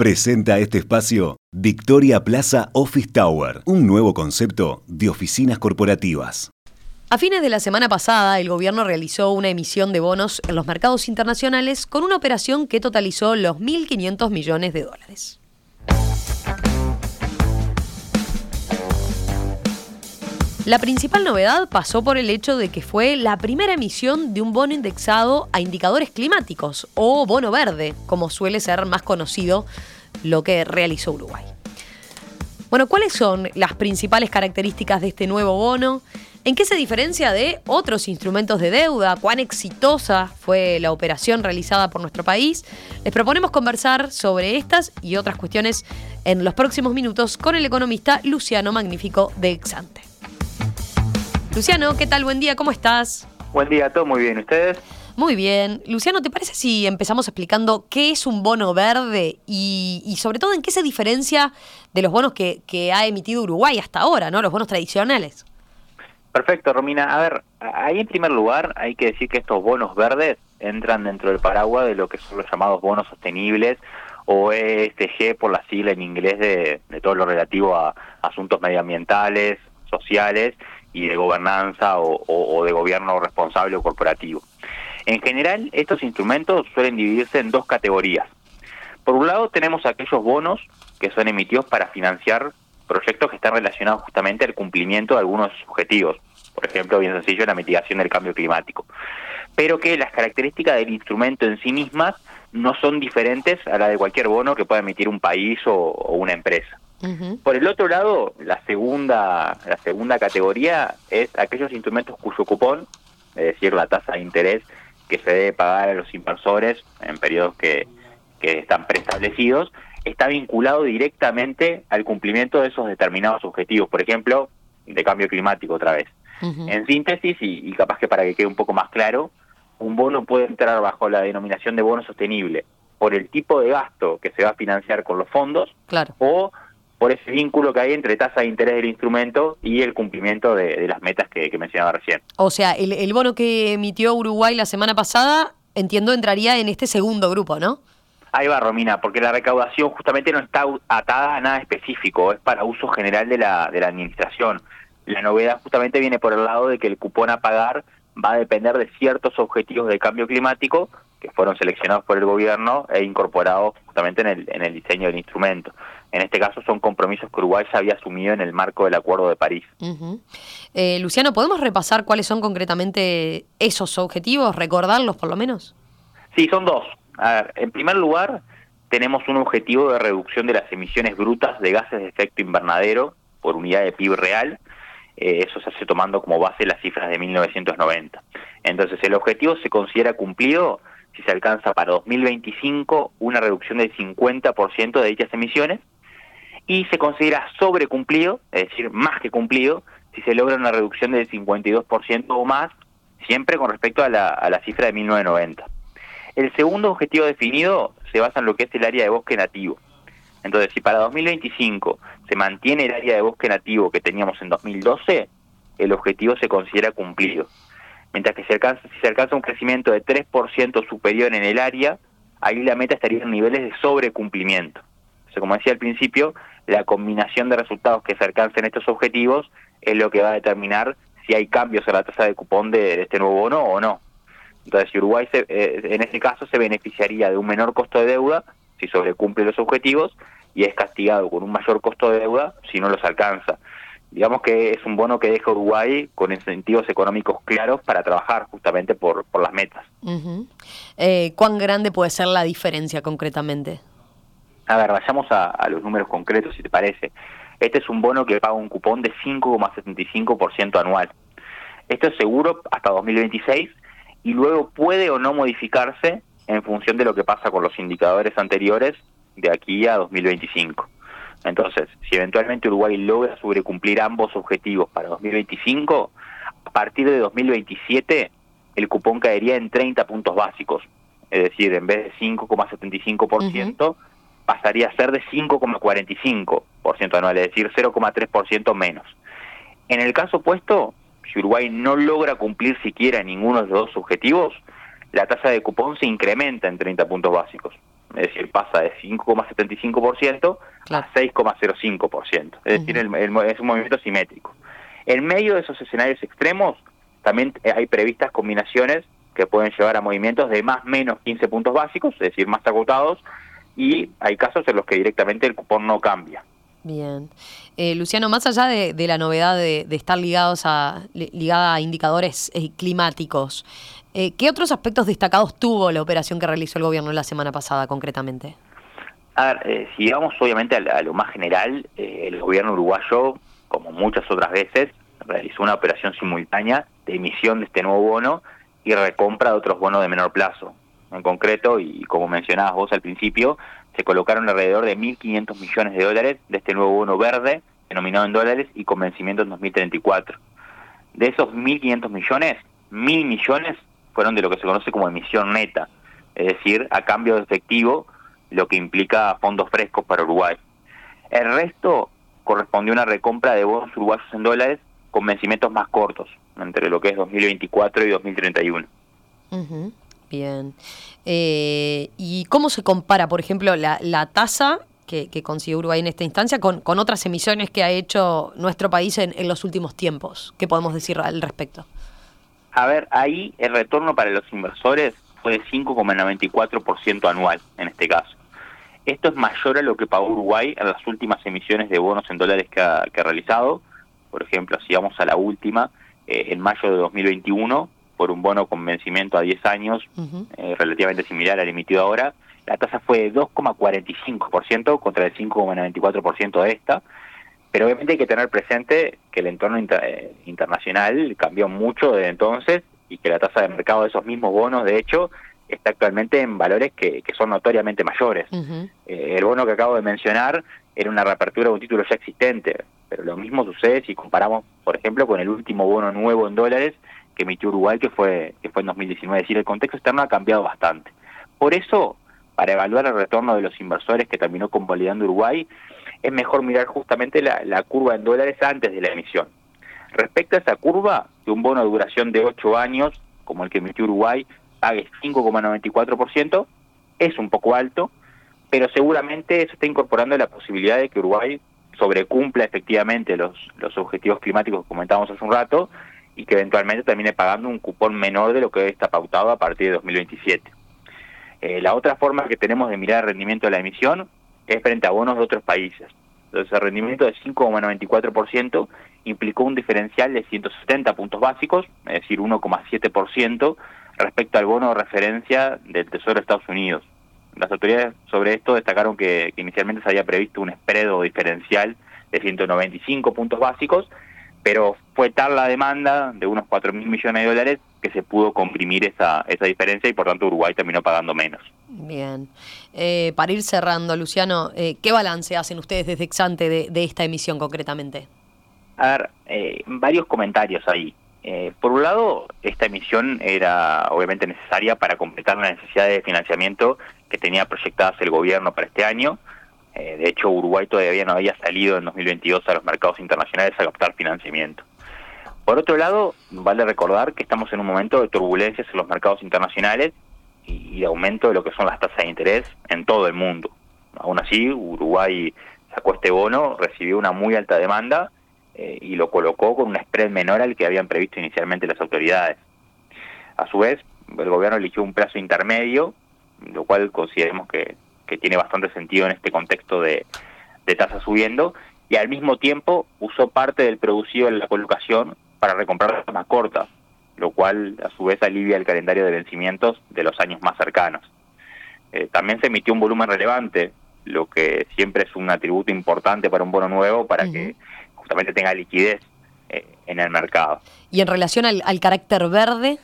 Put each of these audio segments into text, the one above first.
Presenta este espacio Victoria Plaza Office Tower, un nuevo concepto de oficinas corporativas. A fines de la semana pasada, el gobierno realizó una emisión de bonos en los mercados internacionales con una operación que totalizó los 1.500 millones de dólares. La principal novedad pasó por el hecho de que fue la primera emisión de un bono indexado a indicadores climáticos, o bono verde, como suele ser más conocido lo que realizó Uruguay. Bueno, ¿cuáles son las principales características de este nuevo bono? ¿En qué se diferencia de otros instrumentos de deuda? ¿Cuán exitosa fue la operación realizada por nuestro país? Les proponemos conversar sobre estas y otras cuestiones en los próximos minutos con el economista Luciano Magnífico de Exante. Luciano, ¿qué tal? Buen día, ¿cómo estás? Buen día, todo muy bien. ¿Ustedes? Muy bien. Luciano, ¿te parece si empezamos explicando qué es un bono verde y, sobre todo en qué se diferencia de los bonos que, ha emitido Uruguay hasta ahora, ¿no? Los bonos tradicionales. Perfecto, Romina. A ver, ahí en primer lugar hay que decir que estos bonos verdes entran dentro del paraguas de lo que son los llamados bonos sostenibles o ESG por la sigla en inglés de, de todo lo relativo a asuntos medioambientales, sociales y de gobernanza o, de gobierno responsable o corporativo. En general, estos instrumentos suelen dividirse en dos categorías. Por un lado, tenemos aquellos bonos que son emitidos para financiar proyectos que están relacionados justamente al cumplimiento de algunos objetivos. Por ejemplo, bien sencillo, la mitigación del cambio climático. Pero que las características del instrumento en sí mismas no son diferentes a la de cualquier bono que pueda emitir un país o una empresa. Por el otro lado, la segunda, la segunda categoría es aquellos instrumentos cuyo cupón, es decir, la tasa de interés que se debe pagar a los inversores en periodos que, que están preestablecidos, está vinculado directamente al cumplimiento de esos determinados objetivos, por ejemplo, de cambio climático otra vez. En síntesis, y, y, capaz que para que quede un poco más claro, un bono puede entrar bajo la denominación de bono sostenible por el tipo de gasto que se va a financiar con los fondos claro. o por ese vínculo que hay entre tasa de interés del instrumento y el cumplimiento de, las metas que, mencionaba recién. O sea, el, bono que emitió Uruguay la semana pasada, entiendo, entraría en este segundo grupo, ¿no? Ahí va, Romina, porque la recaudación justamente no está atada a nada específico, es para uso general de la, de la administración. La novedad justamente viene por el lado de que el cupón a pagar va a depender de ciertos objetivos de cambio climático que fueron seleccionados por el gobierno e incorporados justamente en el, en el diseño del instrumento. En este caso son compromisos que Uruguay ya había asumido en el marco del Acuerdo de París. Eh, Luciano, ¿podemos repasar cuáles son concretamente esos objetivos, recordarlos por lo menos? Sí, son dos. A ver, en primer lugar, tenemos un objetivo de reducción de las emisiones brutas de gases de efecto invernadero por unidad de PIB real. Eh, eso se hace tomando como base las cifras de 1990. Entonces, el objetivo se considera cumplido si se alcanza para 2025 una reducción del 50% de dichas emisiones y se considera sobrecumplido, es decir, más que cumplido, si se logra una reducción del 52% o más, siempre con respecto a la, a la cifra de 1990. El segundo objetivo definido se basa en lo que es el área de bosque nativo. Entonces, si para 2025 se mantiene el área de bosque nativo que teníamos en 2012, el objetivo se considera cumplido mientras que si, alcanza, si se alcanza un crecimiento de 3% superior en el área, ahí la meta estaría en niveles de sobrecumplimiento. Como decía al principio, la combinación de resultados que se alcancen estos objetivos es lo que va a determinar si hay cambios en la tasa de cupón de, este nuevo bono o no. Entonces, si Uruguay eh, en este caso se beneficiaría de un menor costo de deuda si sobrecumple los objetivos y es castigado con un mayor costo de deuda si no los alcanza digamos que es un bono que deja Uruguay con incentivos económicos claros para trabajar justamente por, por las metas. Eh, ¿Cuán grande puede ser la diferencia concretamente? A ver, vayamos a, los números concretos, si te parece. Este es un bono que paga un cupón de 5,75% anual. Esto es seguro hasta 2026 y luego puede o no modificarse en función de lo que pasa con los indicadores anteriores de aquí a 2025. Entonces, si eventualmente Uruguay logra sobrecumplir ambos objetivos para 2025, a partir de 2027 el cupón caería en 30 puntos básicos. Es decir, en vez de 5,75%, pasaría a ser de 5,45% anual, es decir, 0,3% menos. En el caso opuesto, si Uruguay no logra cumplir siquiera ninguno de los dos objetivos, la tasa de cupón se incrementa en 30 puntos básicos. es decir, pasa de 5,75% a 6,05%, es decir, es un movimiento simétrico. En medio de esos escenarios extremos, también hay previstas combinaciones que pueden llevar a movimientos de más menos 15 puntos básicos, es decir, más agotados, y hay casos en los que directamente el cupón no cambia. Bien. Eh, Luciano, más allá de, la novedad de, estar ligados a, ligada a indicadores eh, climáticos, eh, ¿qué otros aspectos destacados tuvo la operación que realizó el gobierno la semana pasada concretamente? A ver, si vamos obviamente a, lo más general, el gobierno uruguayo, como muchas otras veces, realizó una operación simultánea de emisión de este nuevo bono y recompra de otros bonos de menor plazo. En concreto, y como mencionabas vos al principio, se colocaron alrededor de 1.500 millones de dólares de este nuevo bono verde, denominado en dólares y con vencimiento en 2034. De esos 1.500 millones, 1.000 millones fueron de lo que se conoce como emisión neta, es decir, a cambio de efectivo, lo que implica fondos frescos para Uruguay. El resto correspondió a una recompra de bonos uruguayos en dólares con vencimientos más cortos, entre lo que es 2024 y 2031. Bien. Eh, ¿Y cómo se compara, por ejemplo, la, tasa que, que, consiguió Uruguay en esta instancia con, con otras emisiones que ha hecho nuestro país en, en los últimos tiempos? ¿Qué podemos decir al respecto? A ver, ahí el retorno para los inversores fue de 5,94% anual en este caso. Esto es mayor a lo que pagó Uruguay en las últimas emisiones de bonos en dólares que ha, que ha realizado. Por ejemplo, si vamos a la última, eh, en mayo de 2021, por un bono con vencimiento a 10 años, eh, relativamente similar al emitido ahora, la tasa fue de 2,45% contra el 5,94% de esta. Pero obviamente hay que tener presente que el entorno eh, internacional cambió mucho desde entonces y que la tasa de mercado de esos mismos bonos, de hecho, está actualmente en valores que, que son notoriamente mayores. Eh, el bono que acabo de mencionar era una reapertura de un título ya existente, pero lo mismo sucede si comparamos, por ejemplo, con el último bono nuevo en dólares que emitió Uruguay, que fue, que fue en 2019. Es decir, el contexto externo ha cambiado bastante. Por eso, para evaluar el retorno de los inversores que terminó convalidando Uruguay, es mejor mirar justamente la, la curva en dólares antes de la emisión. Respecto a esa curva, de un bono de duración de 8 años, como el que emitió Uruguay, pague 5,94%, es un poco alto, pero seguramente eso está incorporando la posibilidad de que Uruguay sobrecumpla efectivamente los, los objetivos climáticos que comentábamos hace un rato y que eventualmente termine pagando un cupón menor de lo que está pautado a partir de 2027. Eh, la otra forma que tenemos de mirar el rendimiento de la emisión es frente a bonos de otros países. Entonces el rendimiento de 5,94% implicó un diferencial de 170 puntos básicos, es decir, 1,7% respecto al bono de referencia del Tesoro de Estados Unidos. Las autoridades sobre esto destacaron que, inicialmente se había previsto un spread o diferencial de 195 puntos básicos, pero fue tal la demanda de unos 4 mil millones de dólares que se pudo comprimir esa, esa diferencia y por tanto Uruguay terminó pagando menos. Bien. Eh, para ir cerrando, Luciano, eh, ¿qué balance hacen ustedes desde Exante de, de esta emisión concretamente? A ver, eh, varios comentarios ahí. Eh, por un lado, esta emisión era obviamente necesaria para completar las necesidades de financiamiento que tenía proyectadas el gobierno para este año. Eh, de hecho, Uruguay todavía no había salido en 2022 a los mercados internacionales a captar financiamiento. Por otro lado, vale recordar que estamos en un momento de turbulencias en los mercados internacionales y, de aumento de lo que son las tasas de interés en todo el mundo. Aún así, Uruguay sacó este bono, recibió una muy alta demanda eh, y lo colocó con un spread menor al que habían previsto inicialmente las autoridades. A su vez, el gobierno eligió un plazo intermedio, lo cual consideremos que, tiene bastante sentido en este contexto de, de tasas subiendo, y al mismo tiempo usó parte del producido en la colocación para recomprar más cortas, lo cual a su vez alivia el calendario de vencimientos de los años más cercanos. Eh, también se emitió un volumen relevante, lo que siempre es un atributo importante para un bono nuevo, para que tenga liquidez eh, en el mercado. ¿Y en relación al, carácter verde?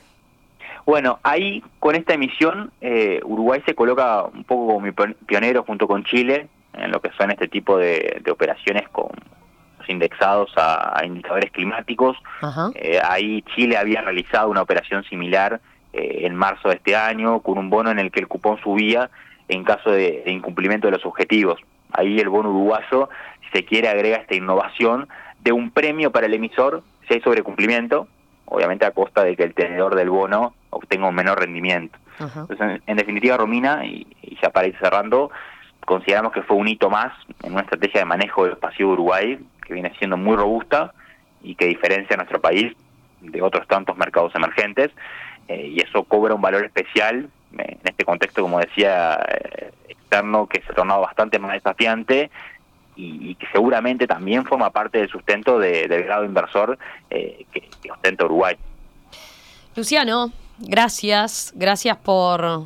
Bueno, ahí con esta emisión eh, Uruguay se coloca un poco como pionero junto con Chile en lo que son este tipo de, operaciones con indexados a, indicadores climáticos. Eh, ahí Chile había realizado una operación similar en marzo de este año con un bono en el que el cupón subía en caso de incumplimiento de los objetivos. Ahí el bono uruguayo se quiere, agrega esta innovación de un premio para el emisor si hay sobrecumplimiento, obviamente a costa de que el tenedor del bono obtenga un menor rendimiento. en, definitiva, Romina, y, ya para ir cerrando, consideramos que fue un hito más en una estrategia de manejo del pasivo de Uruguay, que viene siendo muy robusta y que diferencia a nuestro país de otros tantos mercados emergentes, eh, y eso cobra un valor especial en este contexto, como decía, eh, externo, que se ha tornado bastante más desafiante y, que seguramente también forma parte del sustento del grado inversor eh, que, que ostenta Uruguay. Luciano, gracias, gracias por,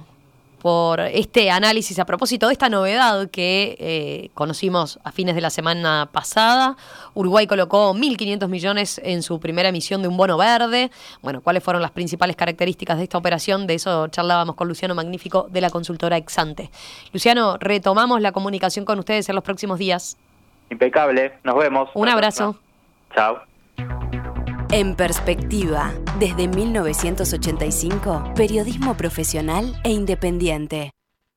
por este análisis a propósito de esta novedad que eh, conocimos a fines de la semana pasada. Uruguay colocó 1.500 millones en su primera emisión de un bono verde. Bueno, ¿cuáles fueron las principales características de esta operación? De eso charlábamos con Luciano Magnífico de la consultora Exante. Luciano, retomamos la comunicación con ustedes en los próximos días. Impecable, nos vemos. Un abrazo. Chao. En perspectiva, desde 1985, periodismo profesional e independiente.